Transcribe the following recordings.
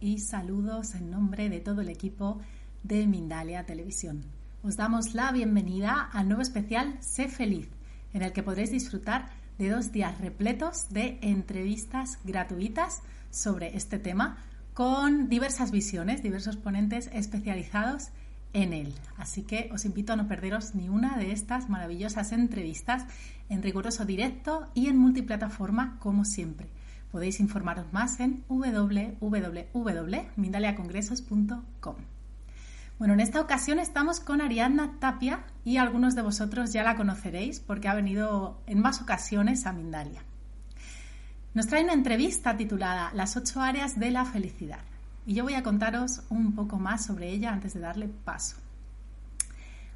y saludos en nombre de todo el equipo de Mindalia Televisión. Os damos la bienvenida al nuevo especial Sé Feliz, en el que podréis disfrutar de dos días repletos de entrevistas gratuitas sobre este tema con diversas visiones, diversos ponentes especializados en él. Así que os invito a no perderos ni una de estas maravillosas entrevistas en riguroso directo y en multiplataforma como siempre. Podéis informaros más en www.mindaliacongresos.com. Bueno, en esta ocasión estamos con Ariadna Tapia y algunos de vosotros ya la conoceréis porque ha venido en más ocasiones a Mindalia. Nos trae una entrevista titulada Las ocho áreas de la felicidad y yo voy a contaros un poco más sobre ella antes de darle paso.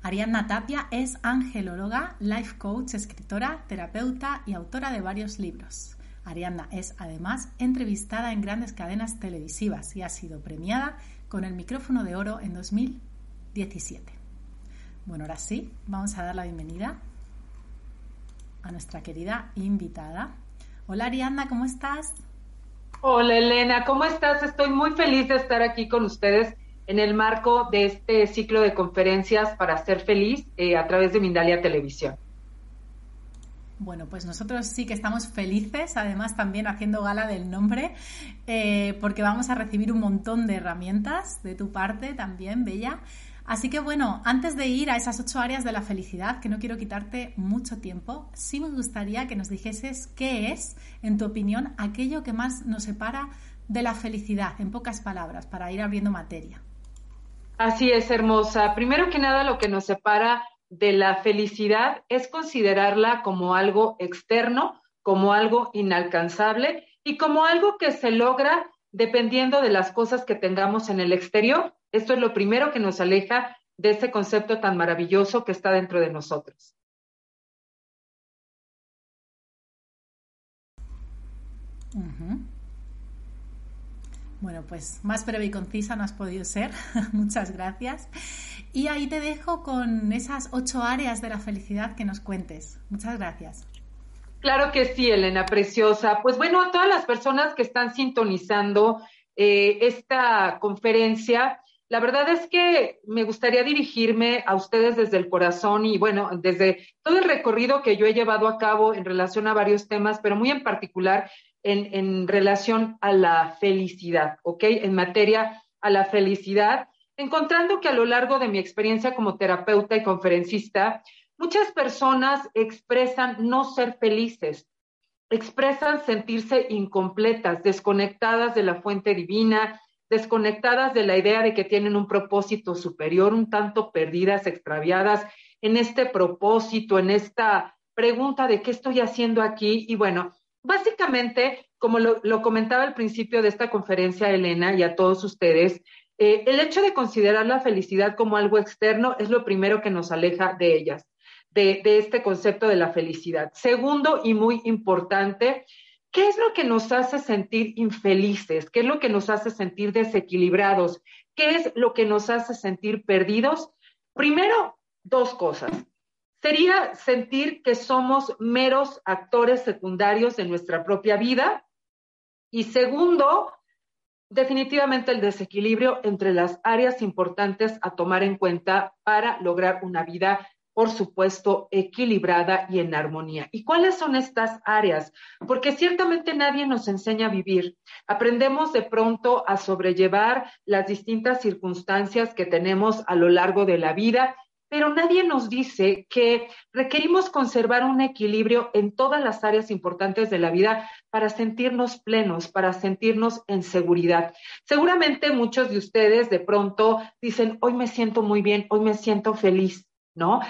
Ariadna Tapia es angelóloga, life coach, escritora, terapeuta y autora de varios libros. Ariadna es además entrevistada en grandes cadenas televisivas y ha sido premiada con el micrófono de oro en 2017. Bueno, ahora sí, vamos a dar la bienvenida a nuestra querida invitada. Hola Ariadna, ¿cómo estás? Hola Elena, ¿cómo estás? Estoy muy feliz de estar aquí con ustedes en el marco de este ciclo de conferencias para ser feliz eh, a través de Mindalia Televisión. Bueno, pues nosotros sí que estamos felices, además también haciendo gala del nombre, eh, porque vamos a recibir un montón de herramientas de tu parte también, Bella. Así que bueno, antes de ir a esas ocho áreas de la felicidad, que no quiero quitarte mucho tiempo, sí me gustaría que nos dijeses qué es, en tu opinión, aquello que más nos separa de la felicidad, en pocas palabras, para ir abriendo materia. Así es, hermosa. Primero que nada, lo que nos separa de la felicidad es considerarla como algo externo, como algo inalcanzable y como algo que se logra dependiendo de las cosas que tengamos en el exterior. Esto es lo primero que nos aleja de ese concepto tan maravilloso que está dentro de nosotros. Bueno, pues más breve y concisa no has podido ser. Muchas gracias. Y ahí te dejo con esas ocho áreas de la felicidad que nos cuentes. Muchas gracias. Claro que sí, Elena, preciosa. Pues bueno, a todas las personas que están sintonizando eh, esta conferencia, la verdad es que me gustaría dirigirme a ustedes desde el corazón y bueno, desde todo el recorrido que yo he llevado a cabo en relación a varios temas, pero muy en particular en, relación a la felicidad, ¿ok? En materia a la felicidad, encontrando que a lo largo de mi experiencia como terapeuta y conferencista, muchas personas expresan no ser felices, expresan sentirse incompletas, desconectadas de la fuente divina, desconectadas de la idea de que tienen un propósito superior, un tanto perdidas, extraviadas en este propósito, en esta pregunta de qué estoy haciendo aquí. Y bueno, Básicamente, como lo, comentaba al principio de esta conferencia, Elena, y a todos ustedes, eh, el hecho de considerar la felicidad como algo externo es lo primero que nos aleja de ellas, de, de este concepto de la felicidad. Segundo y muy importante, ¿qué es lo que nos hace sentir infelices? ¿Qué es lo que nos hace sentir desequilibrados? ¿Qué es lo que nos hace sentir perdidos? Primero, dos cosas sería sentir que somos meros actores secundarios en nuestra propia vida. Y segundo, definitivamente el desequilibrio entre las áreas importantes a tomar en cuenta para lograr una vida por supuesto, equilibrada y en armonía. ¿Y cuáles son estas áreas? Porque ciertamente nadie nos enseña a vivir. Aprendemos de pronto a sobrellevar las distintas circunstancias que tenemos a lo largo de la vida pero nadie nos dice que requerimos conservar un equilibrio en todas las áreas importantes de la vida para sentirnos plenos, para sentirnos en seguridad. Seguramente muchos de ustedes de pronto dicen, hoy me siento muy bien, hoy me siento feliz, ¿no?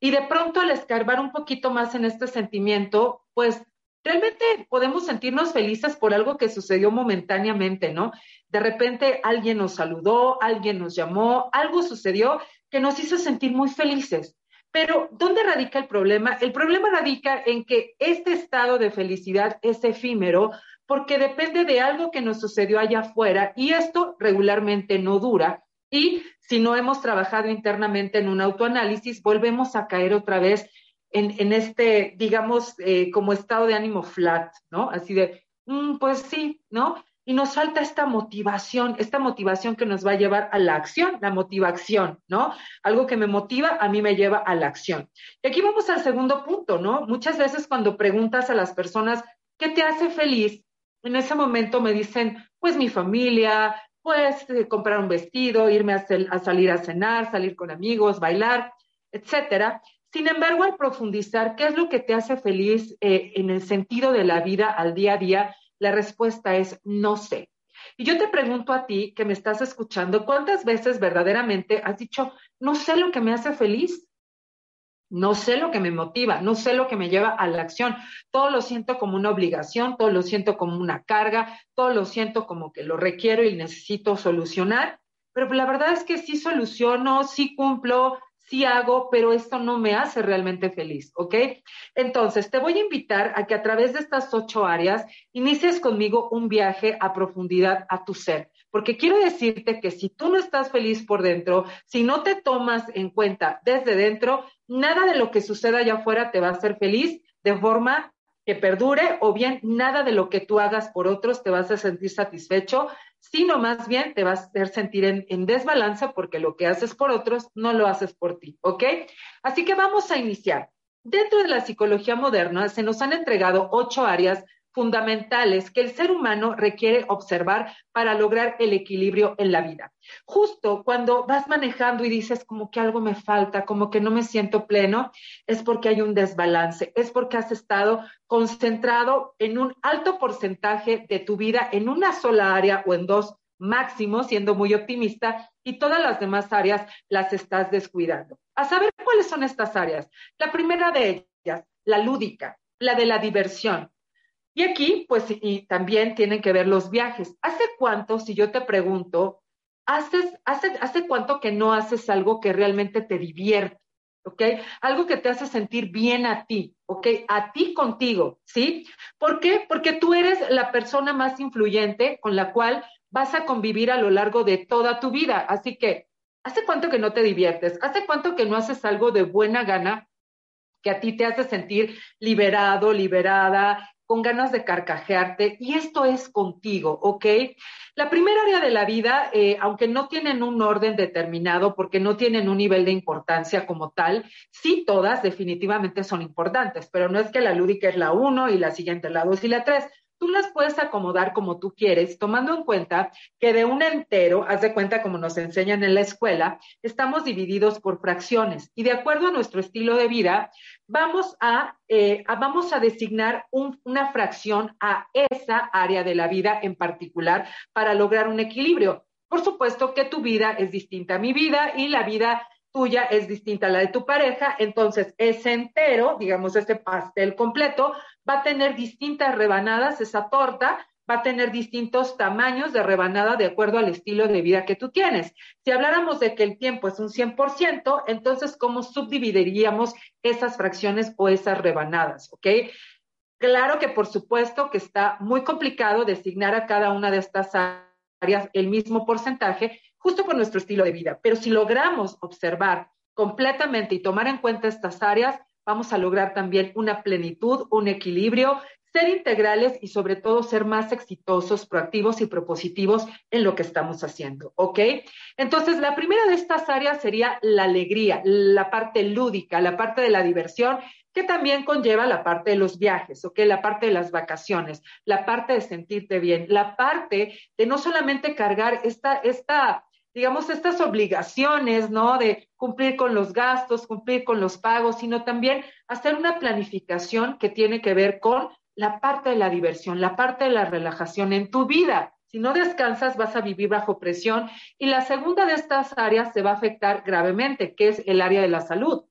Y de pronto al escarbar un poquito más en este sentimiento, pues realmente podemos sentirnos felices por algo que sucedió momentáneamente, ¿no? De repente alguien nos saludó, alguien nos llamó, algo sucedió que nos hizo sentir muy felices. Pero, ¿dónde radica el problema? El problema radica en que este estado de felicidad es efímero porque depende de algo que nos sucedió allá afuera y esto regularmente no dura. Y si no hemos trabajado internamente en un autoanálisis, volvemos a caer otra vez en, este, digamos, eh, como estado de ánimo flat, ¿no? Así de, mm, pues sí, ¿no? Y nos falta esta motivación, esta motivación que nos va a llevar a la acción, la motivación, ¿no? Algo que me motiva, a mí me lleva a la acción. Y aquí vamos al segundo punto, ¿no? Muchas veces cuando preguntas a las personas, ¿qué te hace feliz? En ese momento me dicen, pues mi familia, pues eh, comprar un vestido, irme a, salir a cenar, salir con amigos, bailar, etcétera. Sin embargo, al profundizar, ¿qué es lo que te hace feliz eh, en el sentido de la vida al día a día? La respuesta es no sé. Y yo te pregunto a ti que me estás escuchando, ¿cuántas veces verdaderamente has dicho, no sé lo que me hace feliz? No sé lo que me motiva, no sé lo que me lleva a la acción. Todo lo siento como una obligación, todo lo siento como una carga, todo lo siento como que lo requiero y necesito solucionar. Pero la verdad es que sí soluciono, sí cumplo, sí hago, pero esto no me hace realmente feliz, ¿ok? Entonces, te voy a invitar a que a través de estas ocho áreas inicies conmigo un viaje a profundidad a tu ser, porque quiero decirte que si tú no estás feliz por dentro, si no te tomas en cuenta desde dentro, nada de lo que suceda allá afuera te va a hacer feliz de forma que perdure o bien nada de lo que tú hagas por otros te vas a sentir satisfecho sino más bien te vas a hacer sentir en, en, desbalance porque lo que haces por otros no lo haces por ti, ¿ok? Así que vamos a iniciar. Dentro de la psicología moderna se nos han entregado ocho áreas fundamentales que el ser humano requiere observar para lograr el equilibrio en la vida. Justo cuando vas manejando y dices como que algo me falta, como que no me siento pleno, es porque hay un desbalance, es porque has estado concentrado en un alto porcentaje de tu vida en una sola área o en dos máximo, siendo muy optimista, y todas las demás áreas las estás descuidando. A saber cuáles son estas áreas. La primera de ellas, la lúdica, la de la diversión, y aquí, pues, y también tienen que ver los viajes. ¿Hace cuánto, si yo te pregunto, haces, hace, hace cuánto que no haces algo que realmente te divierte? ¿ok? Algo que te hace sentir bien a ti, ¿ok? A ti contigo, ¿sí? ¿Por qué? Porque tú eres la persona más influyente con la cual vas a convivir a lo largo de toda tu vida. Así que, ¿hace cuánto que no te diviertes? ¿Hace cuánto que no haces algo de buena gana que a ti te hace sentir liberado, liberada, con ganas de carcajearte y esto es contigo, ¿ok? La primera área de la vida, eh, aunque no tienen un orden determinado porque no tienen un nivel de importancia como tal, sí todas definitivamente son importantes, pero no es que la lúdica es la uno y la siguiente la dos y la tres tú las puedes acomodar como tú quieres, tomando en cuenta que de un entero, haz de cuenta como nos enseñan en la escuela, estamos divididos por fracciones y de acuerdo a nuestro estilo de vida, vamos a, eh, vamos a designar una fracción a esa área de la vida en particular para lograr un equilibrio. Por supuesto que tu vida es distinta a mi vida y la vida tuya es distinta a la de tu pareja, entonces ese entero, digamos ese pastel completo, va a tener distintas rebanadas, esa torta va a tener distintos tamaños de rebanada de acuerdo al estilo de vida que tú tienes. Si habláramos de que el tiempo es un 100%, entonces, ¿cómo subdividiríamos esas fracciones o esas rebanadas? ¿Ok? Claro que por supuesto que está muy complicado designar a cada una de estas áreas el mismo porcentaje, justo por nuestro estilo de vida. Pero si logramos observar completamente y tomar en cuenta estas áreas, vamos a lograr también una plenitud, un equilibrio, ser integrales y sobre todo ser más exitosos, proactivos y propositivos en lo que estamos haciendo, ¿ok? Entonces, la primera de estas áreas sería la alegría, la parte lúdica, la parte de la diversión, que también conlleva la parte de los viajes, ¿ok? La parte de las vacaciones, la parte de sentirte bien, la parte de no solamente cargar esta, esta digamos, estas obligaciones, ¿no? De cumplir con los gastos, cumplir con los pagos, sino también hacer una planificación que tiene que ver con la parte de la diversión, la parte de la relajación en tu vida. Si no descansas, vas a vivir bajo presión. Y la segunda de estas áreas se va a afectar gravemente, que es el área de la salud.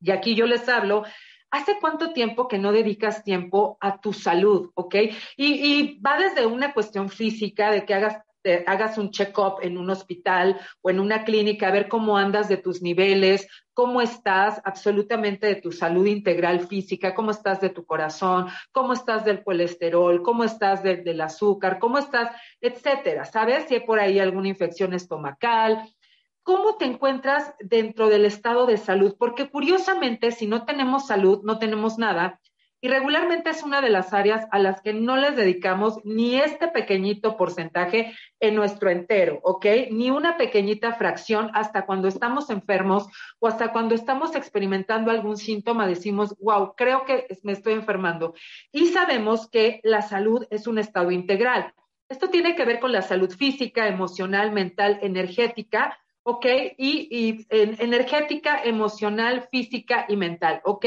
Y aquí yo les hablo ¿Hace cuánto tiempo que no dedicas tiempo a tu salud? ¿Ok? Y, y, va desde una cuestión física, de que hagas hagas un check-up en un hospital o en una clínica, a ver cómo andas de tus niveles, cómo estás absolutamente de tu salud integral física, cómo estás de tu corazón, cómo estás del colesterol, cómo estás del azúcar, cómo estás, etcétera. ¿Sabes si hay por ahí alguna infección estomacal? ¿Cómo te encuentras dentro del estado de salud? Porque curiosamente, si no tenemos salud, no tenemos nada. Y regularmente es una de las áreas a las que no les dedicamos ni este pequeñito porcentaje en nuestro entero, ¿ok? Ni una pequeñita fracción hasta cuando estamos enfermos o hasta cuando estamos experimentando algún síntoma, decimos, wow, creo que me estoy enfermando. Y sabemos que la salud es un estado integral. Esto tiene que ver con la salud física, emocional, mental, energética, ¿ok? Y, y energética, emocional, física y mental, ¿ok?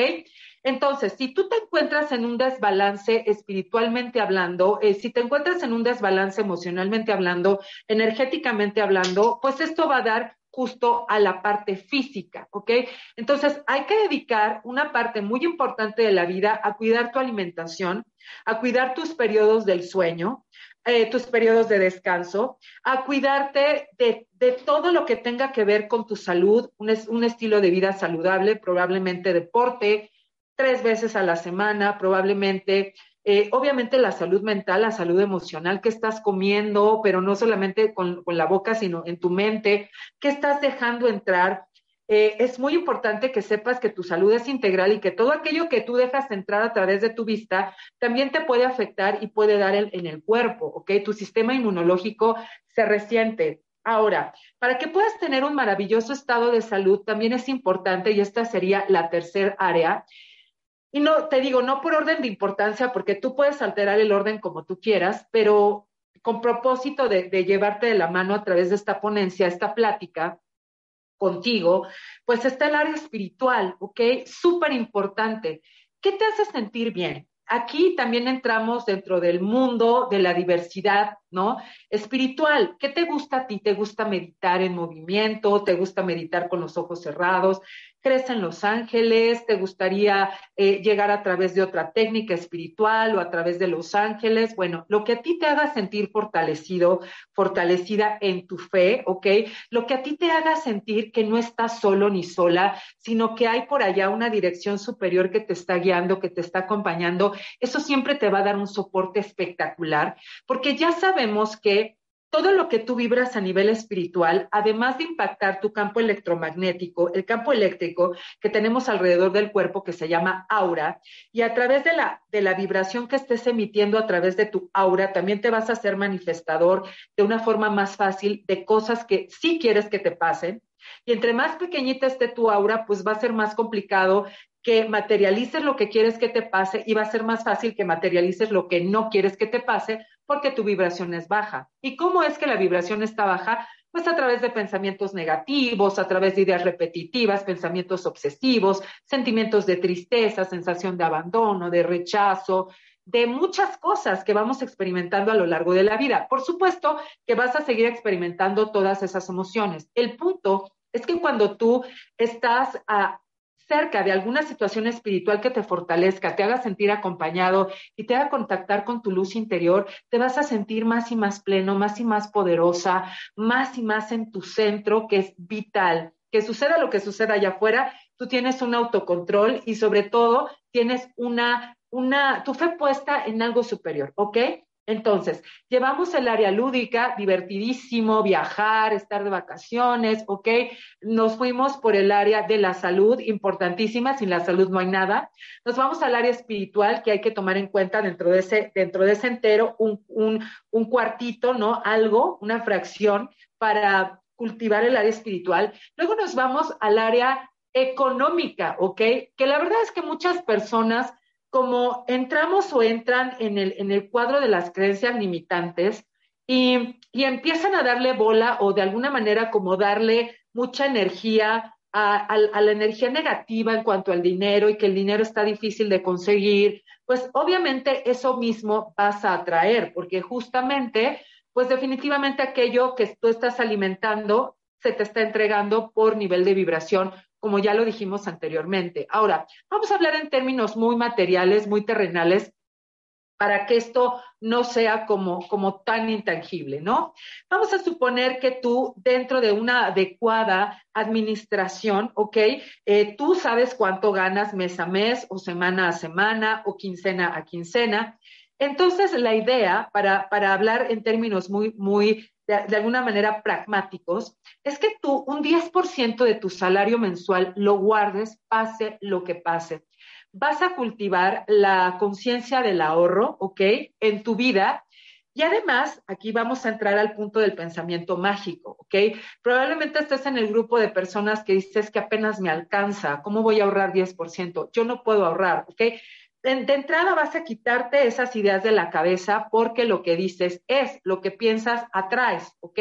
Entonces, si tú te encuentras en un desbalance espiritualmente hablando, eh, si te encuentras en un desbalance emocionalmente hablando, energéticamente hablando, pues esto va a dar justo a la parte física, ¿ok? Entonces, hay que dedicar una parte muy importante de la vida a cuidar tu alimentación, a cuidar tus periodos del sueño, eh, tus periodos de descanso, a cuidarte de, todo lo que tenga que ver con tu salud, un, un estilo de vida saludable, probablemente deporte, tres veces a la semana, probablemente. Eh, obviamente la salud mental, la salud emocional, qué estás comiendo, pero no solamente con, la boca, sino en tu mente, qué estás dejando entrar. Eh, es muy importante que sepas que tu salud es integral y que todo aquello que tú dejas entrar a través de tu vista también te puede afectar y puede dar en el cuerpo, ¿ok? Tu sistema inmunológico se resiente. Ahora, para que puedas tener un maravilloso estado de salud, también es importante, y esta sería la tercera área, y no, te digo, no por orden de importancia, porque tú puedes alterar el orden como tú quieras, pero con propósito de, llevarte de la mano a través de esta ponencia, esta plática contigo, pues está el área espiritual, ¿ok? Súper importante. ¿Qué te hace sentir bien? Aquí también entramos dentro del mundo de la diversidad, ¿no? Espiritual. ¿Qué te gusta a ti? ¿Te gusta meditar en movimiento? ¿Te gusta meditar con los ojos cerrados? Crees en los ángeles, te gustaría eh, llegar a través de otra técnica espiritual o a través de los ángeles, bueno, lo que a ti te haga sentir fortalecido, fortalecida en tu fe, ¿ok? Lo que a ti te haga sentir que no estás solo ni sola, sino que hay por allá una dirección superior que te está guiando, que te está acompañando, eso siempre te va a dar un soporte espectacular, porque ya sabemos que todo lo que tú vibras a nivel espiritual, además de impactar tu campo electromagnético, el campo eléctrico que tenemos alrededor del cuerpo que se llama aura, y a través de la, de la vibración que estés emitiendo a través de tu aura, también te vas a ser manifestador de una forma más fácil de cosas que sí quieres que te pasen. Y entre más pequeñita esté tu aura, pues va a ser más complicado que materialices lo que quieres que te pase y va a ser más fácil que materialices lo que no quieres que te pase porque tu vibración es baja. ¿Y cómo es que la vibración está baja? Pues a través de pensamientos negativos, a través de ideas repetitivas, pensamientos obsesivos, sentimientos de tristeza, sensación de abandono, de rechazo, de muchas cosas que vamos experimentando a lo largo de la vida. Por supuesto que vas a seguir experimentando todas esas emociones. El punto es que cuando tú estás a, cerca de alguna situación espiritual que te fortalezca, te haga sentir acompañado y te haga contactar con tu luz interior, te vas a sentir más y más pleno, más y más poderosa, más y más en tu centro, que es vital. Que suceda lo que suceda allá afuera, tú tienes un autocontrol y sobre todo tienes una, una, tu fe puesta en algo superior, ¿ok? Entonces, llevamos el área lúdica, divertidísimo, viajar, estar de vacaciones, ¿ok? Nos fuimos por el área de la salud, importantísima, sin la salud no hay nada. Nos vamos al área espiritual, que hay que tomar en cuenta dentro de ese, dentro de ese entero, un, un, un cuartito, ¿no? Algo, una fracción para cultivar el área espiritual. Luego nos vamos al área económica, ¿ok? Que la verdad es que muchas personas como entramos o entran en el, en el cuadro de las creencias limitantes y, y, empiezan a darle bola o de alguna manera como darle mucha energía a, la energía negativa en cuanto al dinero y que el dinero está difícil de conseguir, pues obviamente eso mismo vas a atraer, porque justamente, pues definitivamente aquello que tú estás alimentando se te está entregando por nivel de vibración como ya lo dijimos anteriormente. Ahora, vamos a hablar en términos muy materiales, muy terrenales, para que esto no sea como, como tan intangible, ¿no? Vamos a suponer que tú, dentro de una adecuada administración, ¿ok? Eh, tú sabes cuánto ganas mes a mes o semana a semana o quincena a quincena. Entonces, la idea, para, para hablar en términos muy, muy de, alguna manera pragmáticos, es que tú un 10% de tu salario mensual lo guardes, pase lo que pase. Vas a cultivar la conciencia del ahorro, ¿ok? En tu vida. Y además, aquí vamos a entrar al punto del pensamiento mágico, ¿ok? Probablemente estés en el grupo de personas que dices que apenas me alcanza, ¿cómo voy a ahorrar 10%? Yo no puedo ahorrar, ¿ok? De, entrada vas a quitarte esas ideas de la cabeza porque lo que dices es, lo que piensas atraes, ¿ok?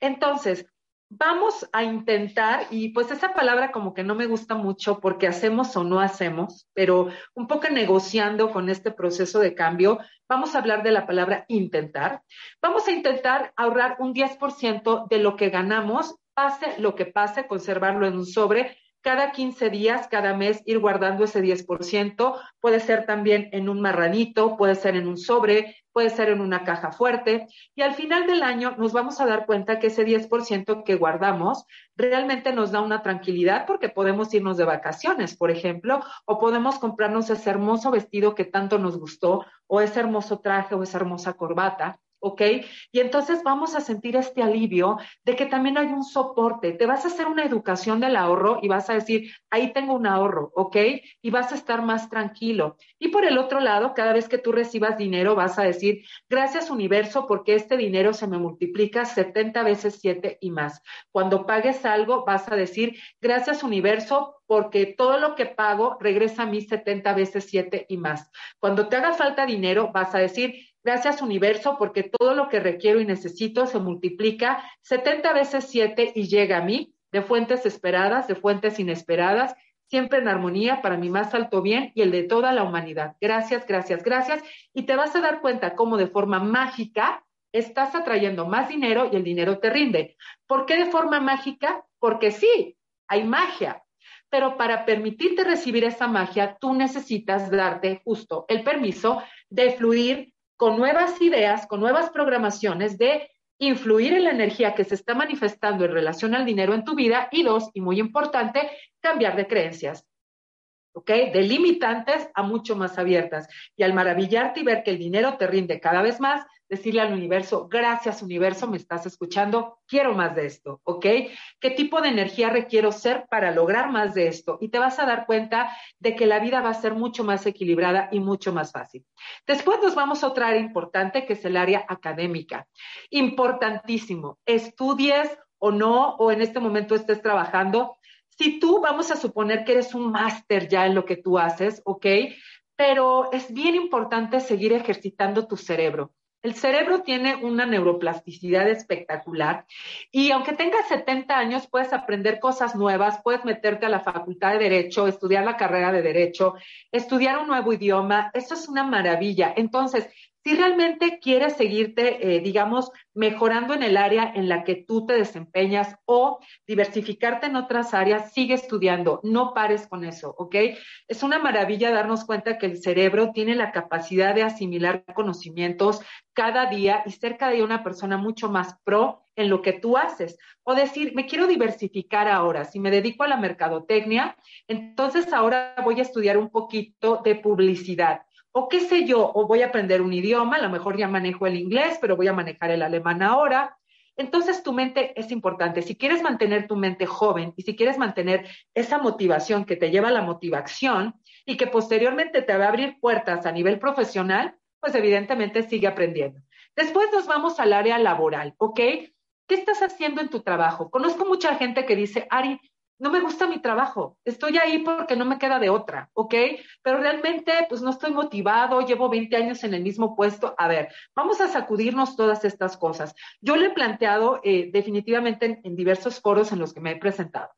Entonces, vamos a intentar, y pues esa palabra como que no me gusta mucho porque hacemos o no hacemos, pero un poco negociando con este proceso de cambio, vamos a hablar de la palabra intentar. Vamos a intentar ahorrar un 10% de lo que ganamos, pase lo que pase, conservarlo en un sobre cada 15 días, cada mes, ir guardando ese 10%. Puede ser también en un marranito, puede ser en un sobre, puede ser en una caja fuerte. Y al final del año nos vamos a dar cuenta que ese 10% que guardamos realmente nos da una tranquilidad porque podemos irnos de vacaciones, por ejemplo, o podemos comprarnos ese hermoso vestido que tanto nos gustó, o ese hermoso traje o esa hermosa corbata. ¿Ok? Y entonces vamos a sentir este alivio de que también hay un soporte. Te vas a hacer una educación del ahorro y vas a decir, ahí tengo un ahorro, ¿ok? Y vas a estar más tranquilo. Y por el otro lado, cada vez que tú recibas dinero, vas a decir, gracias universo, porque este dinero se me multiplica 70 veces 7 y más. Cuando pagues algo, vas a decir, gracias universo, porque todo lo que pago regresa a mí 70 veces 7 y más. Cuando te haga falta dinero, vas a decir, Gracias universo, porque todo lo que requiero y necesito se multiplica 70 veces 7 y llega a mí de fuentes esperadas, de fuentes inesperadas, siempre en armonía para mi más alto bien y el de toda la humanidad. Gracias, gracias, gracias. Y te vas a dar cuenta cómo de forma mágica estás atrayendo más dinero y el dinero te rinde. ¿Por qué de forma mágica? Porque sí, hay magia. Pero para permitirte recibir esa magia, tú necesitas darte justo el permiso de fluir con nuevas ideas, con nuevas programaciones de influir en la energía que se está manifestando en relación al dinero en tu vida y dos, y muy importante, cambiar de creencias. ¿Ok? De limitantes a mucho más abiertas. Y al maravillarte y ver que el dinero te rinde cada vez más, decirle al universo, gracias universo, me estás escuchando, quiero más de esto, ¿ok? ¿Qué tipo de energía requiero ser para lograr más de esto? Y te vas a dar cuenta de que la vida va a ser mucho más equilibrada y mucho más fácil. Después nos vamos a otra área importante que es el área académica. Importantísimo, estudies o no, o en este momento estés trabajando. Si tú vamos a suponer que eres un máster ya en lo que tú haces, ¿ok? Pero es bien importante seguir ejercitando tu cerebro. El cerebro tiene una neuroplasticidad espectacular y aunque tengas 70 años puedes aprender cosas nuevas, puedes meterte a la facultad de derecho, estudiar la carrera de derecho, estudiar un nuevo idioma, eso es una maravilla. Entonces, si realmente quieres seguirte, eh, digamos, mejorando en el área en la que tú te desempeñas o diversificarte en otras áreas, sigue estudiando, no pares con eso, ¿ok? Es una maravilla darnos cuenta que el cerebro tiene la capacidad de asimilar conocimientos cada día y ser cada día una persona mucho más pro en lo que tú haces. O decir, me quiero diversificar ahora, si me dedico a la mercadotecnia, entonces ahora voy a estudiar un poquito de publicidad o qué sé yo, o voy a aprender un idioma, a lo mejor ya manejo el inglés, pero voy a manejar el alemán ahora. Entonces tu mente es importante. Si quieres mantener tu mente joven y si quieres mantener esa motivación que te lleva a la motivación y que posteriormente te va a abrir puertas a nivel profesional, pues evidentemente sigue aprendiendo. Después nos vamos al área laboral, ¿ok? ¿Qué estás haciendo en tu trabajo? Conozco mucha gente que dice, Ari, no me gusta mi trabajo, estoy ahí porque no me queda de otra, ¿ok? Pero realmente, pues no estoy motivado, llevo 20 años en el mismo puesto. A ver, vamos a sacudirnos todas estas cosas. Yo le he planteado eh, definitivamente en diversos foros en los que me he presentado.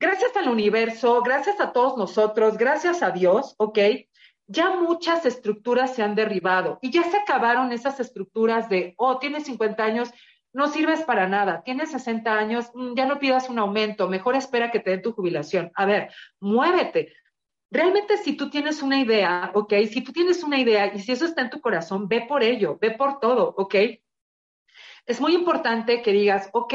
Gracias al universo, gracias a todos nosotros, gracias a Dios, ¿ok? Ya muchas estructuras se han derribado y ya se acabaron esas estructuras de, oh, tienes 50 años, no sirves para nada, tienes 60 años, mm, ya no pidas un aumento, mejor espera que te den tu jubilación. A ver, muévete. Realmente si tú tienes una idea, ¿ok? Si tú tienes una idea y si eso está en tu corazón, ve por ello, ve por todo, ¿ok? Es muy importante que digas, ok,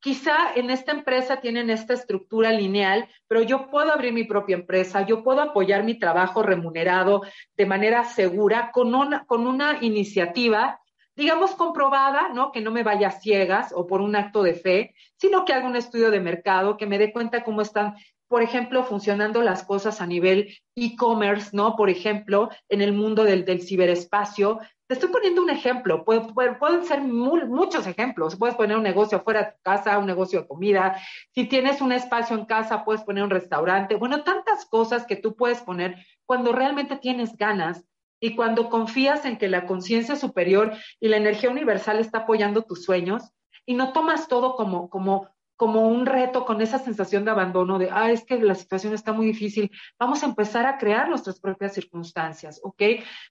quizá en esta empresa tienen esta estructura lineal, pero yo puedo abrir mi propia empresa, yo puedo apoyar mi trabajo remunerado de manera segura con una, con una iniciativa digamos, comprobada, ¿no? Que no me vaya ciegas o por un acto de fe, sino que haga un estudio de mercado, que me dé cuenta cómo están, por ejemplo, funcionando las cosas a nivel e-commerce, ¿no? Por ejemplo, en el mundo del, ciberespacio. Te estoy poniendo un ejemplo, pueden ser muchos ejemplos. Puedes poner un negocio fuera de tu casa, un negocio de comida. Si tienes un espacio en casa, puedes poner un restaurante. Bueno, tantas cosas que tú puedes poner cuando realmente tienes ganas y cuando confías en que la conciencia superior y la energía universal está apoyando tus sueños y no tomas todo como, como, como un reto con esa sensación de abandono, de, ah, es que la situación está muy difícil, vamos a empezar a crear nuestras propias circunstancias, ¿ok?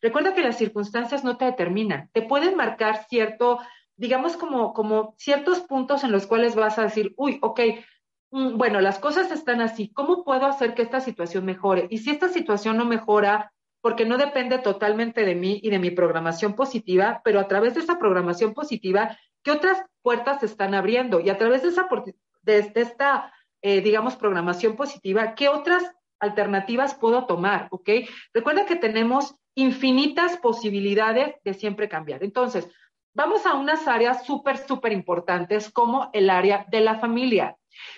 Recuerda que las circunstancias no te determinan, te pueden marcar cierto, digamos como, como ciertos puntos en los cuales vas a decir, uy, ok, mm, bueno, las cosas están así, ¿cómo puedo hacer que esta situación mejore? Y si esta situación no mejora, porque no depende totalmente de mí y de mi programación positiva, pero a través de esa programación positiva, ¿qué otras puertas se están abriendo? Y a través de, esa, de, esta, eh, digamos, programación positiva, ¿qué otras alternativas puedo tomar? ¿Ok? Recuerda que tenemos infinitas posibilidades de siempre cambiar. Entonces, vamos a unas áreas súper, súper importantes como el área de la familia.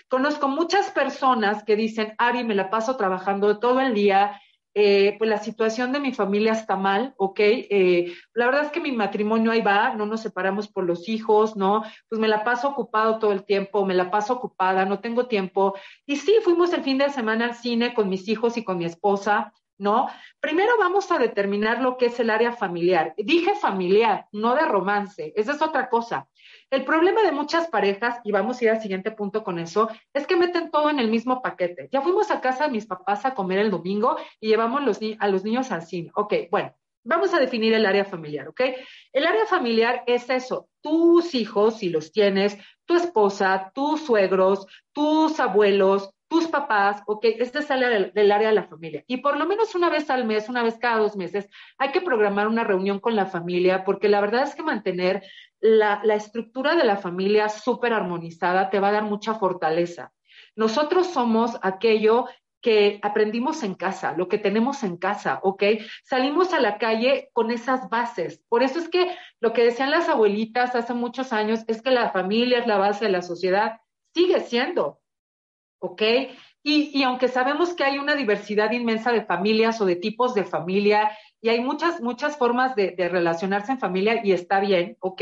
Conozco muchas personas que dicen, Ari, me la paso trabajando todo el día, eh, pues la situación de mi familia está mal, ¿ok? Eh, la verdad es que mi matrimonio ahí va, no nos separamos por los hijos, ¿no? Pues me la paso ocupado todo el tiempo, me la paso ocupada, no tengo tiempo. Y sí, fuimos el fin de semana al cine con mis hijos y con mi esposa, ¿no? Primero vamos a determinar lo que es el área familiar. Dije familiar, no de romance, esa es otra cosa. El problema de muchas parejas, y vamos a ir al siguiente punto con eso, es que meten todo en el mismo paquete. Ya fuimos a casa de mis papás a comer el domingo y llevamos a los niños al cine. Ok, bueno, vamos a definir el área familiar, ¿ok? El área familiar es eso, tus hijos, si los tienes, tu esposa, tus suegros, tus abuelos, tus papás, ok, este es el del, del, área de la familia. Y por lo menos una vez al mes, una vez cada dos meses, hay que programar una reunión con la familia, porque la verdad es que mantener la, la estructura de la familia súper armonizada te va a dar mucha fortaleza. Nosotros somos aquello que aprendimos en casa, lo que tenemos en casa, ¿ok? Salimos a la calle con esas bases. Por eso es que lo que decían las abuelitas hace muchos años es que la familia es la base de la sociedad. Sigue siendo, ¿ok? Y, y, aunque sabemos que hay una diversidad inmensa de familias o de tipos de familia, y hay muchas, muchas formas de, relacionarse en familia y está bien, ¿ok?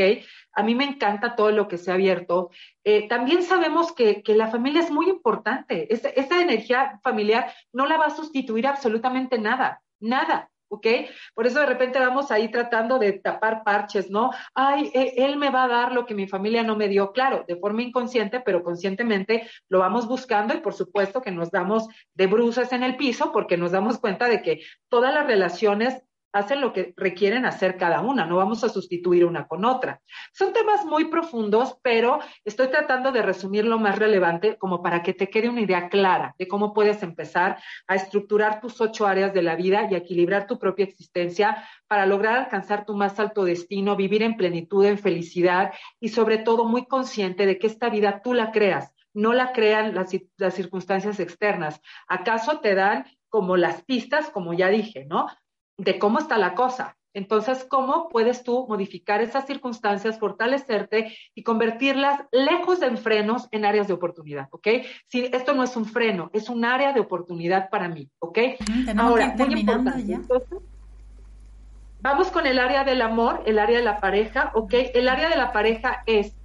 A mí me encanta todo lo que se ha abierto. Eh, también sabemos que, que, la familia es muy importante. Esa energía familiar no la va a sustituir absolutamente nada, nada. ¿Ok? Por eso de repente vamos ahí tratando de tapar parches, ¿no? Ay, e, él me va a dar lo que mi familia no me dio, claro, de forma inconsciente, pero conscientemente lo vamos buscando y por supuesto que nos damos de bruces en el piso porque nos damos cuenta de que todas las relaciones hacen lo que requieren hacer cada una, no vamos a sustituir una con otra. Son temas muy profundos, pero estoy tratando de resumir lo más relevante como para que te quede una idea clara de cómo puedes empezar a estructurar tus ocho áreas de la vida y equilibrar tu propia existencia para lograr alcanzar tu más alto destino, vivir en plenitud, en felicidad y sobre todo muy consciente de que esta vida tú la creas, no la crean las, las circunstancias externas. ¿Acaso te dan como las pistas, como ya dije, ¿no? De cómo está la cosa. Entonces, ¿cómo puedes tú modificar esas circunstancias, fortalecerte y convertirlas lejos de frenos en áreas de oportunidad? ¿Ok? Si esto no es un freno, es un área de oportunidad para mí. ¿Ok? Ahora, muy importante. Ya. vamos con el área del amor, el área de la pareja. ¿Ok? El área de la pareja es,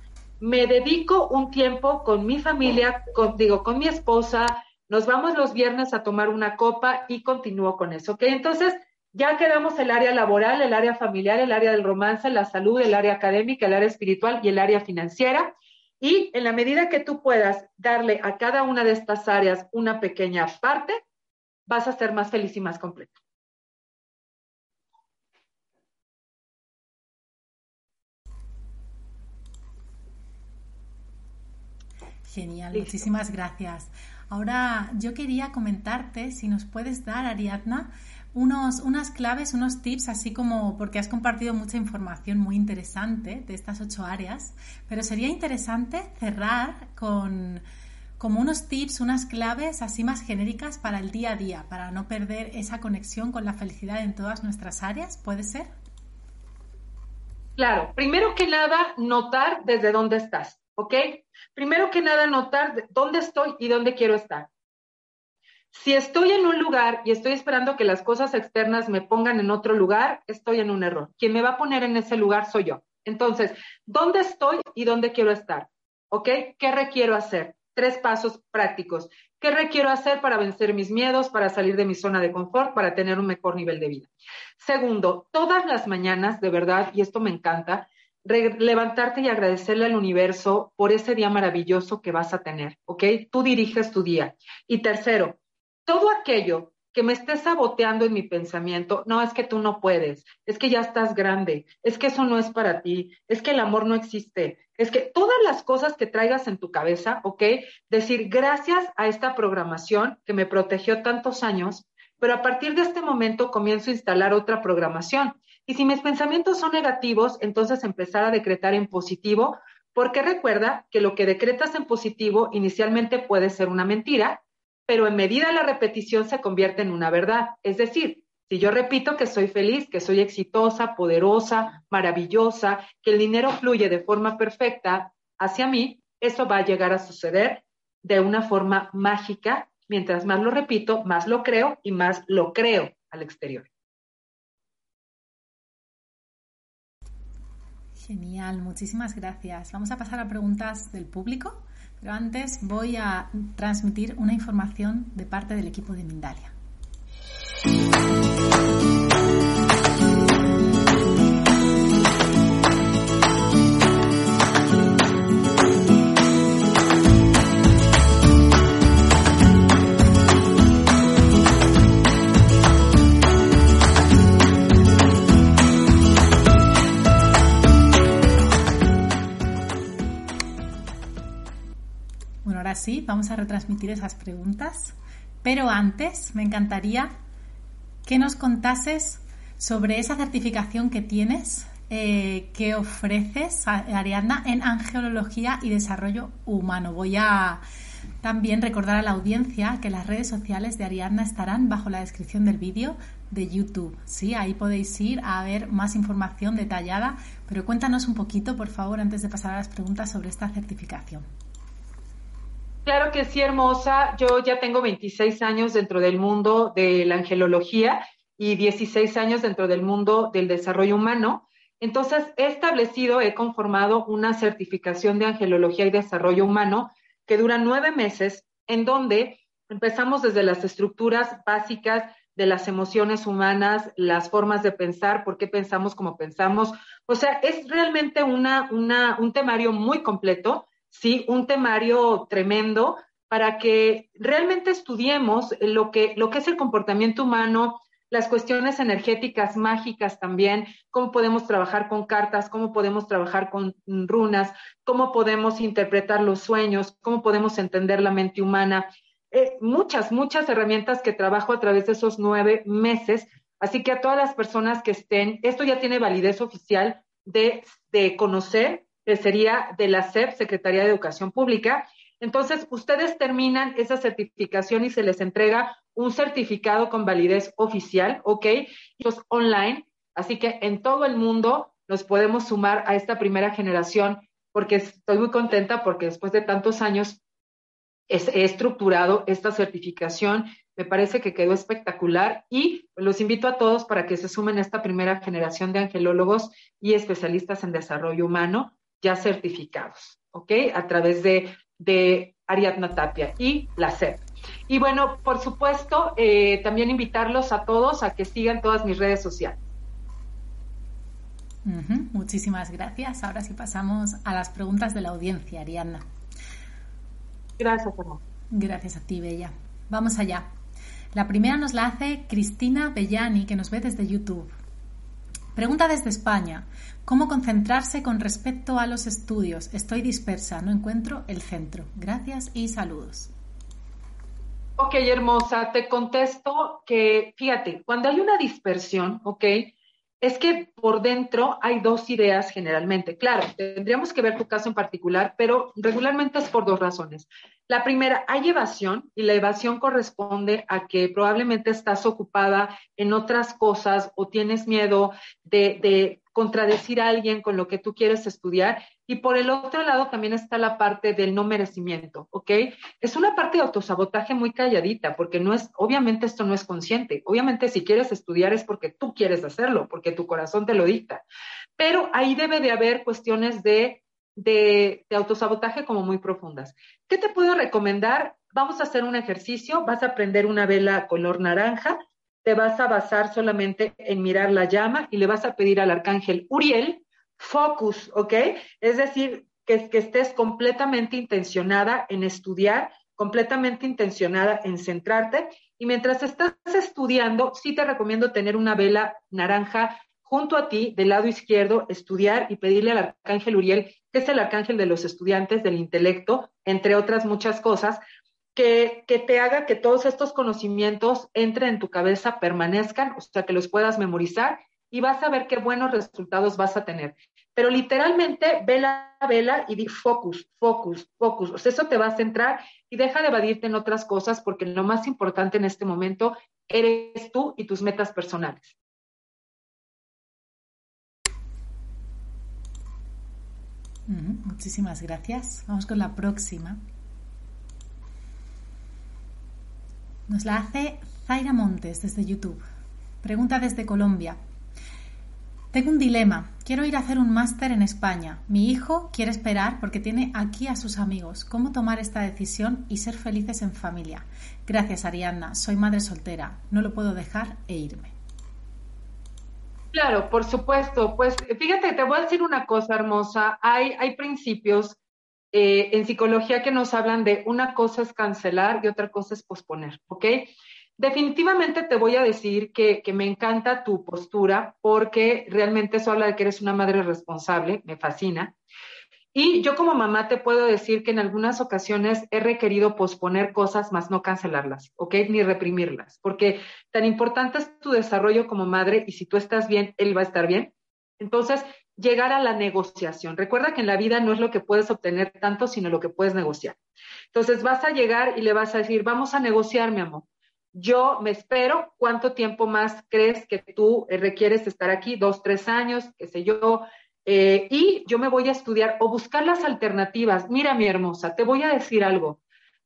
me dedico un tiempo con mi familia, con, digo, con mi esposa, nos vamos los viernes a tomar una copa y continúo con eso. ¿Ok? Entonces, ya quedamos el área laboral, el área familiar, el área del romance, la salud, el área académica, el área espiritual y el área financiera. Y en la medida que tú puedas darle a cada una de estas áreas una pequeña parte, vas a ser más feliz y más completo. Genial, muchísimas gracias. Ahora yo quería comentarte si nos puedes dar, Ariadna, unos, unas claves, unos tips, así como porque has compartido mucha información muy interesante de estas ocho áreas, pero sería interesante cerrar con como unos tips, unas claves así más genéricas para el día a día, para no perder esa conexión con la felicidad en todas nuestras áreas, ¿puede ser? Claro, primero que nada, notar desde dónde estás, ¿ok? Primero que nada, notar dónde estoy y dónde quiero estar. Si estoy en un lugar y estoy esperando que las cosas externas me pongan en otro lugar, estoy en un error. Quien me va a poner en ese lugar soy yo. Entonces, ¿dónde estoy y dónde quiero estar? ¿Ok? ¿Qué requiero hacer? Tres pasos prácticos. ¿Qué requiero hacer para vencer mis miedos, para salir de mi zona de confort, para tener un mejor nivel de vida? Segundo, todas las mañanas, de verdad, y esto me encanta, levantarte y agradecerle al universo por ese día maravilloso que vas a tener, ¿ok? Tú diriges tu día. Y tercero, todo aquello que me esté saboteando en mi pensamiento, no es que tú no puedes, es que ya estás grande, es que eso no es para ti, es que el amor no existe, es que todas las cosas que traigas en tu cabeza, ¿ok? Decir gracias a esta programación que me protegió tantos años, pero a partir de este momento comienzo a instalar otra programación. Y si mis pensamientos son negativos, entonces empezar a decretar en positivo, porque recuerda que lo que decretas en positivo inicialmente puede ser una mentira, pero en medida la repetición se convierte en una verdad. Es decir, si yo repito que soy feliz, que soy exitosa, poderosa, maravillosa, que el dinero fluye de forma perfecta hacia mí, eso va a llegar a suceder de una forma mágica. Mientras más lo repito, más lo creo y más lo creo al exterior. Genial, muchísimas gracias. Vamos a pasar a preguntas del público. Pero antes voy a transmitir una información de parte del equipo de Mindalia. Sí, vamos a retransmitir esas preguntas. Pero antes, me encantaría que nos contases sobre esa certificación que tienes, eh, que ofreces, Ariadna, en angelología y desarrollo humano. Voy a también recordar a la audiencia que las redes sociales de Ariadna estarán bajo la descripción del vídeo de YouTube. Sí, ahí podéis ir a ver más información detallada, pero cuéntanos un poquito, por favor, antes de pasar a las preguntas sobre esta certificación. Claro que sí, hermosa. Yo ya tengo 26 años dentro del mundo de la angelología y 16 años dentro del mundo del desarrollo humano. Entonces, he establecido, he conformado una certificación de angelología y desarrollo humano que dura nueve meses, en donde empezamos desde las estructuras básicas de las emociones humanas, las formas de pensar, por qué pensamos como pensamos. O sea, es realmente una, una, un temario muy completo ¿sí? Un temario tremendo para que realmente estudiemos lo que, lo que es el comportamiento humano, las cuestiones energéticas mágicas también, cómo podemos trabajar con cartas, cómo podemos trabajar con runas, cómo podemos interpretar los sueños, cómo podemos entender la mente humana. Eh, muchas, muchas herramientas que trabajo a través de esos nueve meses. Así que a todas las personas que estén, esto ya tiene validez oficial de, de conocer que sería de la SEP, Secretaría de Educación Pública. Entonces, ustedes terminan esa certificación y se les entrega un certificado con validez oficial, ¿ok? Y es online, así que en todo el mundo nos podemos sumar a esta primera generación porque estoy muy contenta porque después de tantos años he estructurado esta certificación. Me parece que quedó espectacular y los invito a todos para que se sumen a esta primera generación de angelólogos y especialistas en desarrollo humano ya certificados, ¿ok? A través de de Ariadna Tapia y la SEP. Y bueno, por supuesto, eh, también invitarlos a todos a que sigan todas mis redes sociales. Muchísimas gracias. Ahora sí pasamos a las preguntas de la audiencia, Ariadna. Gracias, amor. Gracias a ti, Bella. Vamos allá. La primera nos la hace Cristina Bellani, que nos ve desde YouTube. Pregunta desde España. ¿Cómo concentrarse con respecto a los estudios? Estoy dispersa, no encuentro el centro. Gracias y saludos. Ok, hermosa, te contesto que, fíjate, cuando hay una dispersión, ok, es que por dentro hay dos ideas generalmente. Claro, tendríamos que ver tu caso en particular, pero regularmente es por dos razones. La primera, hay evasión y la evasión corresponde a que probablemente estás ocupada en otras cosas o tienes miedo de, contradecir a alguien con lo que tú quieres estudiar. Y por el otro lado también está la parte del no merecimiento, ¿ok? Es una parte de autosabotaje muy calladita, porque no es, obviamente esto no es consciente. Obviamente si quieres estudiar es porque tú quieres hacerlo, porque tu corazón te lo dicta. Pero ahí debe de haber cuestiones de de, autosabotaje como muy profundas. ¿Qué te puedo recomendar? Vamos a hacer un ejercicio, vas a prender una vela color naranja, te vas a basar solamente en mirar la llama y le vas a pedir al arcángel Uriel, focus, ¿ok? Es decir, que, estés completamente intencionada en estudiar, completamente intencionada en centrarte. Y mientras estás estudiando, sí te recomiendo tener una vela naranja junto a ti, del lado izquierdo, estudiar y pedirle al arcángel Uriel, que es el arcángel de los estudiantes, del intelecto, entre otras muchas cosas, que, que, te haga que todos estos conocimientos entren en tu cabeza, permanezcan, o sea, que los puedas memorizar y vas a ver qué buenos resultados vas a tener. Pero literalmente, vela, vela y di focus, focus, focus. O sea, eso te va a centrar y deja de evadirte en otras cosas porque lo más importante en este momento eres tú y tus metas personales. Muchísimas gracias. Vamos con la próxima. Nos la hace Zaira Montes desde YouTube. Pregunta desde Colombia. Tengo un dilema. Quiero ir a hacer un máster en España. Mi hijo quiere esperar porque tiene aquí a sus amigos. ¿Cómo tomar esta decisión y ser felices en familia? Gracias, Ariadna. Soy madre soltera. No lo puedo dejar e irme. Claro, por supuesto. Pues fíjate, te voy a decir una cosa hermosa. Hay, hay principios eh, en psicología que nos hablan de una cosa es cancelar y otra cosa es posponer, ¿ok? Definitivamente te voy a decir que, que me encanta tu postura porque realmente eso habla de que eres una madre responsable, me fascina. Y yo como mamá te puedo decir que en algunas ocasiones he requerido posponer cosas, más no cancelarlas, ¿ok? Ni reprimirlas, porque tan importante es tu desarrollo como madre y si tú estás bien, él va a estar bien. Entonces, llegar a la negociación. Recuerda que en la vida no es lo que puedes obtener tanto, sino lo que puedes negociar. Entonces, vas a llegar y le vas a decir, vamos a negociar, mi amor. Yo me espero, ¿cuánto tiempo más crees que tú requieres estar aquí? Dos, tres años, qué sé yo, eh, y yo me voy a estudiar o buscar las alternativas. Mira, mi hermosa, te voy a decir algo.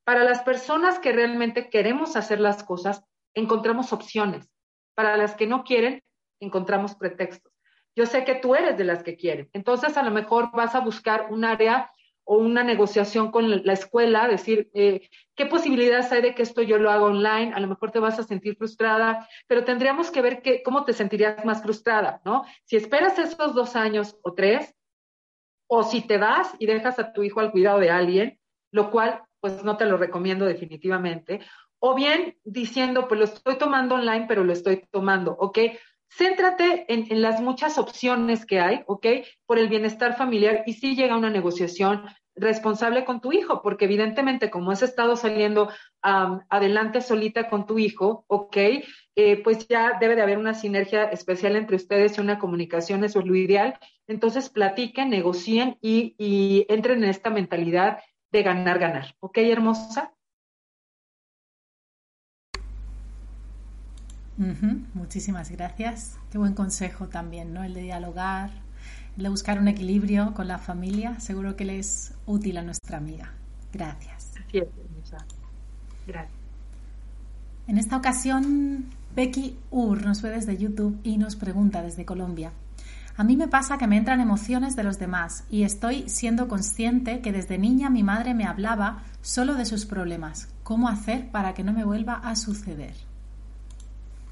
Para las personas que realmente queremos hacer las cosas, encontramos opciones. Para las que no quieren, encontramos pretextos. Yo sé que tú eres de las que quieren. Entonces, a lo mejor vas a buscar un área o una negociación con la escuela, decir, eh, ¿qué posibilidades hay de que esto yo lo haga online? A lo mejor te vas a sentir frustrada, pero tendríamos que ver cómo te sentirías más frustrada, ¿no? Si esperas esos dos años o tres, o si te vas y dejas a tu hijo al cuidado de alguien, lo cual pues no te lo recomiendo definitivamente, o bien diciendo, pues lo estoy tomando online, pero lo estoy tomando, ¿ok? Céntrate en, las muchas opciones que hay, ¿ok? Por el bienestar familiar y si llega una negociación responsable con tu hijo, porque evidentemente como has estado saliendo adelante solita con tu hijo, ¿ok? Eh, pues ya debe de haber una sinergia especial entre ustedes y una comunicación, eso es lo ideal. Entonces platiquen, negocien y, y entren en esta mentalidad de ganar, ganar. ¿Ok, hermosa? Muchísimas gracias. Qué buen consejo también, ¿no? El de dialogar, el de buscar un equilibrio con la familia. Seguro que le es útil a nuestra amiga. Gracias. Gracias. En esta ocasión, Becky Ur nos ve desde YouTube y nos pregunta desde Colombia. A mí me pasa que me entran emociones de los demás y estoy siendo consciente que desde niña mi madre me hablaba solo de sus problemas. ¿Cómo hacer para que no me vuelva a suceder?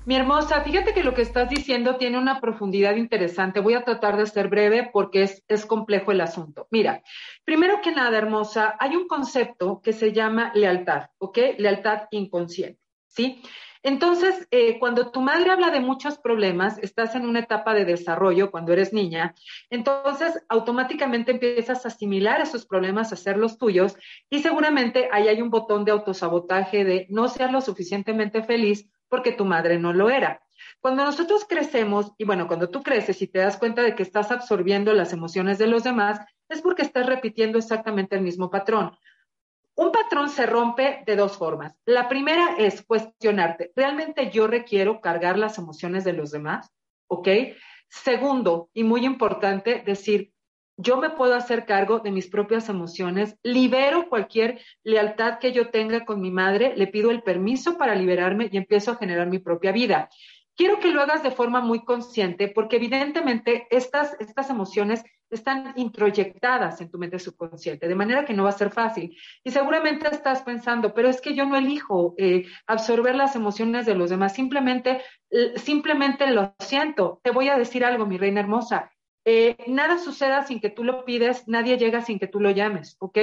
Mi hermosa, fíjate que lo que estás diciendo tiene una profundidad interesante. Voy a tratar de ser breve porque es, es, complejo el asunto. Mira, primero que nada, hermosa, hay un concepto que se llama lealtad, ¿ok? Lealtad inconsciente, ¿sí? Entonces, eh, cuando tu madre habla de muchos problemas, estás en una etapa de desarrollo cuando eres niña, entonces automáticamente empiezas a asimilar esos problemas, a ser los tuyos y seguramente ahí hay un botón de autosabotaje de no ser lo suficientemente feliz porque tu madre no lo era. Cuando nosotros crecemos, y bueno, cuando tú creces y te das cuenta de que estás absorbiendo las emociones de los demás, es porque estás repitiendo exactamente el mismo patrón. Un patrón se rompe de dos formas. La primera es cuestionarte, ¿realmente yo requiero cargar las emociones de los demás? ¿Ok? Segundo, y muy importante, decir, yo me puedo hacer cargo de mis propias emociones, libero cualquier lealtad que yo tenga con mi madre, le pido el permiso para liberarme y empiezo a generar mi propia vida. Quiero que lo hagas de forma muy consciente porque evidentemente estas, estas emociones están introyectadas en tu mente subconsciente, de manera que no va a ser fácil. Y seguramente estás pensando, pero es que yo no elijo eh, absorber las emociones de los demás, simplemente, simplemente lo siento. Te voy a decir algo, mi reina hermosa. Eh, nada suceda sin que tú lo pides, nadie llega sin que tú lo llames, ¿ok?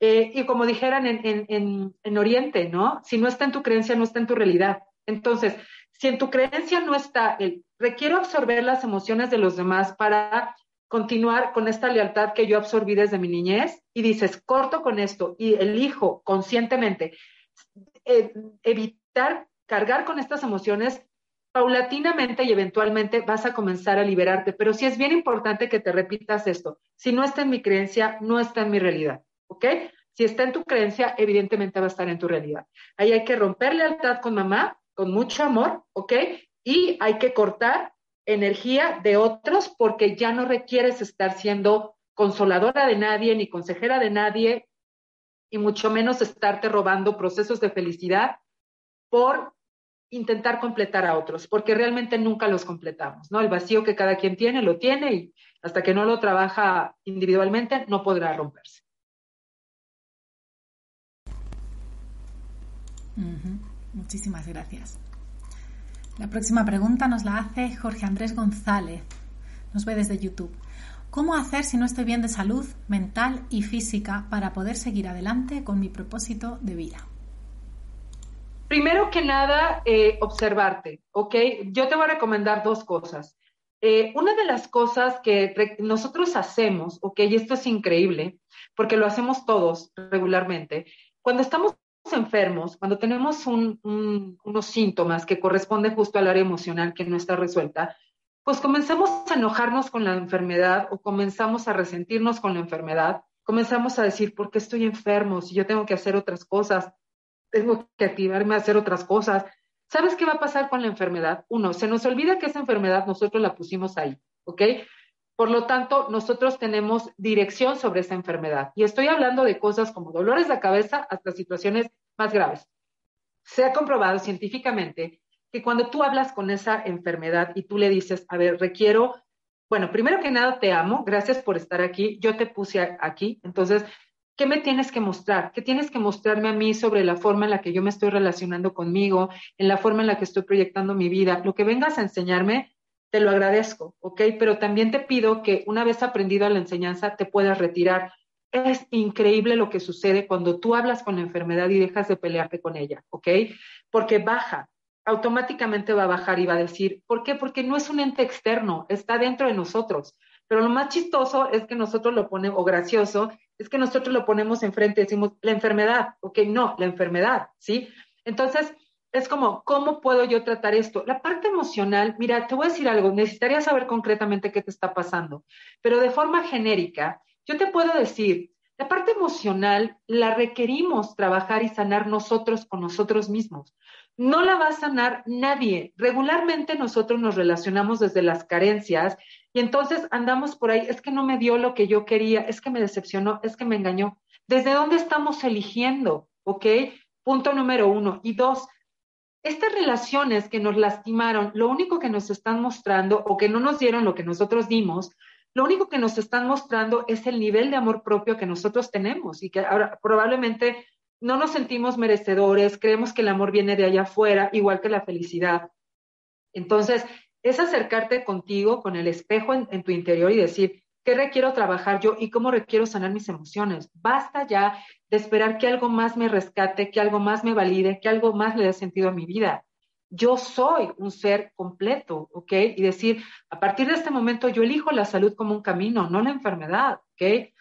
Eh, y como dijeran en, en, en Oriente, ¿no? Si no está en tu creencia, no está en tu realidad. Entonces, si en tu creencia no está el requiero absorber las emociones de los demás para continuar con esta lealtad que yo absorbí desde mi niñez y dices, corto con esto y elijo conscientemente eh, evitar cargar con estas emociones, paulatinamente y eventualmente vas a comenzar a liberarte. Pero sí es bien importante que te repitas esto. Si no está en mi creencia, no está en mi realidad. ¿Ok? Si está en tu creencia, evidentemente va a estar en tu realidad. Ahí hay que romper lealtad con mamá, con mucho amor, ¿ok? Y hay que cortar energía de otros porque ya no requieres estar siendo consoladora de nadie ni consejera de nadie y mucho menos estarte robando procesos de felicidad por intentar completar a otros, porque realmente nunca los completamos, ¿no? El vacío que cada quien tiene, lo tiene y hasta que no lo trabaja individualmente no podrá romperse. Muchísimas gracias. La próxima pregunta nos la hace Jorge Andrés González. Nos ve desde YouTube. ¿Cómo hacer si no estoy bien de salud mental y física para poder seguir adelante con mi propósito de vida? Primero que nada, eh, observarte, ¿ok? Yo te voy a recomendar dos cosas. Eh, una de las cosas que nosotros hacemos, ¿ok? Y esto es increíble, porque lo hacemos todos regularmente, cuando estamos enfermos, cuando tenemos unos síntomas que corresponden justo al área emocional que no está resuelta, pues comenzamos a enojarnos con la enfermedad o comenzamos a resentirnos con la enfermedad, comenzamos a decir, ¿por qué estoy enfermo? Si yo tengo que hacer otras cosas, tengo que activarme a hacer otras cosas. ¿Sabes qué va a pasar con la enfermedad? Uno, se nos olvida que esa enfermedad nosotros la pusimos ahí, ¿ok? Por lo tanto, nosotros tenemos dirección sobre esa enfermedad. Y estoy hablando de cosas como dolores de cabeza hasta situaciones más graves. Se ha comprobado científicamente que cuando tú hablas con esa enfermedad y tú le dices, a ver, requiero, bueno, primero que nada te amo, gracias por estar aquí, yo te puse aquí, entonces, ¿qué me tienes que mostrar? ¿Qué tienes que mostrarme a mí sobre la forma en la que yo me estoy relacionando conmigo, en la forma en la que estoy proyectando mi vida? Lo que vengas a enseñarme, te lo agradezco, ¿ok? Pero también te pido que una vez aprendido la enseñanza te puedas retirar. Es increíble lo que sucede cuando tú hablas con la enfermedad y dejas de pelearte con ella, ¿ok? Porque baja, automáticamente va a bajar y va a decir, ¿por qué? Porque no es un ente externo, está dentro de nosotros. Pero lo más chistoso es que nosotros lo ponemos, o gracioso, es que nosotros lo ponemos enfrente y decimos, la enfermedad, ¿ok? No, la enfermedad, ¿sí? Entonces, es como, ¿cómo puedo yo tratar esto? La parte emocional, mira, te voy a decir algo, necesitaría saber concretamente qué te está pasando, pero de forma genérica, yo te puedo decir, La parte emocional la requerimos trabajar y sanar nosotros con nosotros mismos. No la va a sanar nadie. Regularmente nosotros nos relacionamos desde las carencias y entonces andamos por ahí, es que no me dio lo que yo quería, es que me decepcionó, es que me engañó. ¿Desde dónde estamos eligiendo? ¿Ok? Punto número uno. Y dos, estas relaciones que nos lastimaron, lo único que nos están mostrando o que no nos dieron lo que nosotros dimos, lo único que nos están mostrando es el nivel de amor propio que nosotros tenemos y que ahora probablemente no nos sentimos merecedores, creemos que el amor viene de allá afuera, igual que la felicidad. Entonces, es acercarte contigo, con el espejo en, tu interior y decir, ¿qué requiero trabajar yo y cómo requiero sanar mis emociones? Basta ya de esperar que algo más me rescate, que algo más me valide, que algo más le dé sentido a mi vida yo soy un ser completo, ¿ok? Y decir, a partir de este momento yo elijo la salud como un camino, no la enfermedad, ¿ok?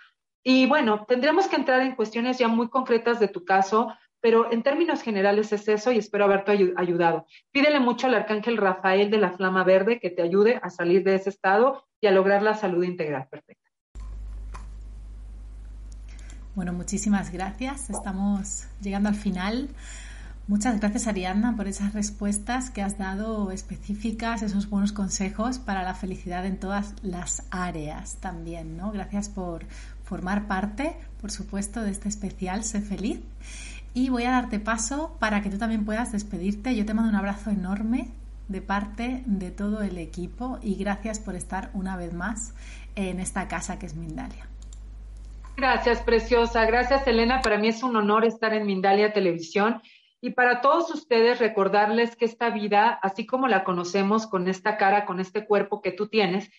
Y bueno, tendremos que entrar en cuestiones ya muy concretas de tu caso, pero en términos generales es eso y espero haberte ayudado. Pídele mucho al arcángel Rafael de la Flama Verde que te ayude a salir de ese estado y a lograr la salud integral perfecta. Bueno, muchísimas gracias. Estamos llegando al final. Muchas gracias Ariadna por esas respuestas que has dado específicas, esos buenos consejos para la felicidad en todas las áreas también, ¿no? Gracias por formar parte, por supuesto, de este especial Sé feliz. Y voy a darte paso para que tú también puedas despedirte. Yo te mando un abrazo enorme de parte de todo el equipo y gracias por estar una vez más en esta casa que es Mindalia. Gracias, preciosa. Gracias, Elena. Para mí es un honor estar en Mindalia Televisión y para todos ustedes recordarles que esta vida, así como la conocemos con esta cara, con este cuerpo que tú tienes,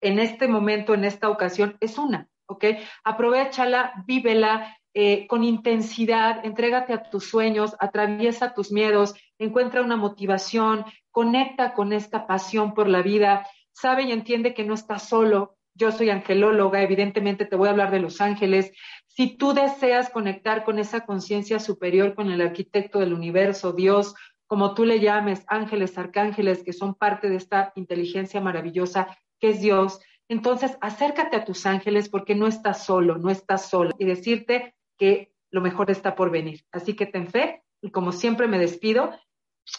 en este momento, en esta ocasión, es una, ¿ok? Aprovechala, vívela eh, con intensidad, entrégate a tus sueños, atraviesa tus miedos, encuentra una motivación, conecta con esta pasión por la vida, sabe y entiende que no estás solo. Yo soy angelóloga, evidentemente te voy a hablar de los ángeles, si tú deseas conectar con esa conciencia superior, con el arquitecto del universo, Dios, como tú le llames, ángeles, arcángeles, que son parte de esta inteligencia maravillosa que es Dios, entonces acércate a tus ángeles porque no estás solo, no estás sola y decirte que lo mejor está por venir. Así que ten fe y como siempre me despido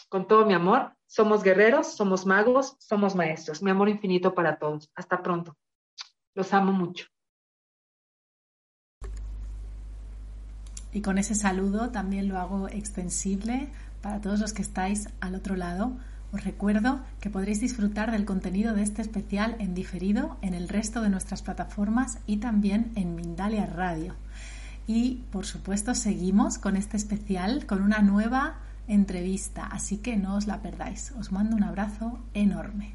con todo mi amor. Somos guerreros, somos magos, somos maestros. Mi amor infinito para todos. Hasta pronto. Los amo mucho. Y con ese saludo también lo hago extensible para todos los que estáis al otro lado. Os recuerdo que podréis disfrutar del contenido de este especial en diferido en el resto de nuestras plataformas y también en Mindalia Radio. Y por supuesto seguimos con este especial con una nueva entrevista, así que no os la perdáis. Os mando un abrazo enorme.